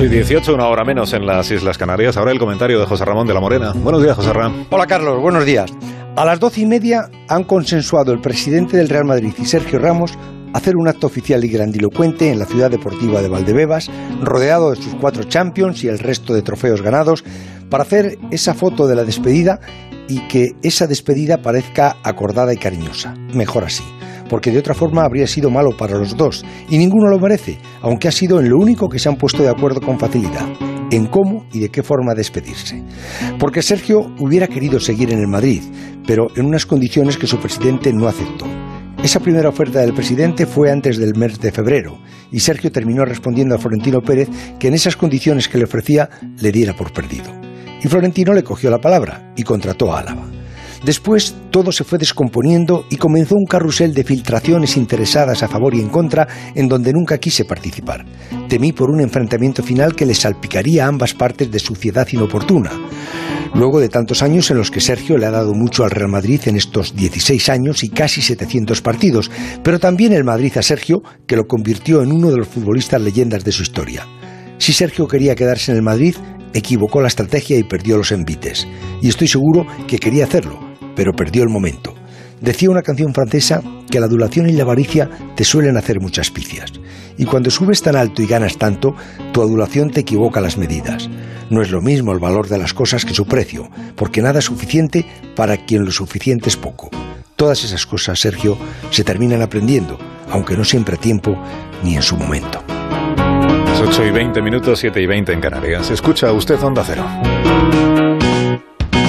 8 y 18, una hora menos en las Islas Canarias. Ahora el comentario de José Ramón de la Morena. Buenos días, José Ramón. Hola, Carlos. Buenos días. A las doce y media han consensuado el presidente del Real Madrid y Sergio Ramos hacer un acto oficial y grandilocuente en la ciudad deportiva de Valdebebas, rodeado de sus cuatro champions y el resto de trofeos ganados, para hacer esa foto de la despedida y que esa despedida parezca acordada y cariñosa. Mejor así porque de otra forma habría sido malo para los dos, y ninguno lo merece, aunque ha sido en lo único que se han puesto de acuerdo con facilidad, en cómo y de qué forma despedirse. Porque Sergio hubiera querido seguir en el Madrid, pero en unas condiciones que su presidente no aceptó. Esa primera oferta del presidente fue antes del mes de febrero y Sergio terminó respondiendo a Florentino Pérez que en esas condiciones que le ofrecía le diera por perdido. Y Florentino le cogió la palabra y contrató a Álava. Después todo se fue descomponiendo y comenzó un carrusel de filtraciones interesadas a favor y en contra en donde nunca quise participar. Temí por un enfrentamiento final que le salpicaría a ambas partes de suciedad inoportuna. Luego de tantos años en los que Sergio le ha dado mucho al Real Madrid en estos 16 años y casi 700 partidos, pero también el Madrid a Sergio, que lo convirtió en uno de los futbolistas leyendas de su historia. Si Sergio quería quedarse en el Madrid, equivocó la estrategia y perdió los envites. Y estoy seguro que quería hacerlo, pero perdió el momento. Decía una canción francesa que la adulación y la avaricia te suelen hacer muchas picias. Y cuando subes tan alto y ganas tanto, tu adulación te equivoca las medidas. No es lo mismo el valor de las cosas que su precio, porque nada es suficiente para quien lo suficiente es poco. Todas esas cosas, Sergio, se terminan aprendiendo, aunque no siempre a tiempo ni en su momento. 8 y 20 minutos, 7 y 20 en Canarias. Escucha usted Onda Cero.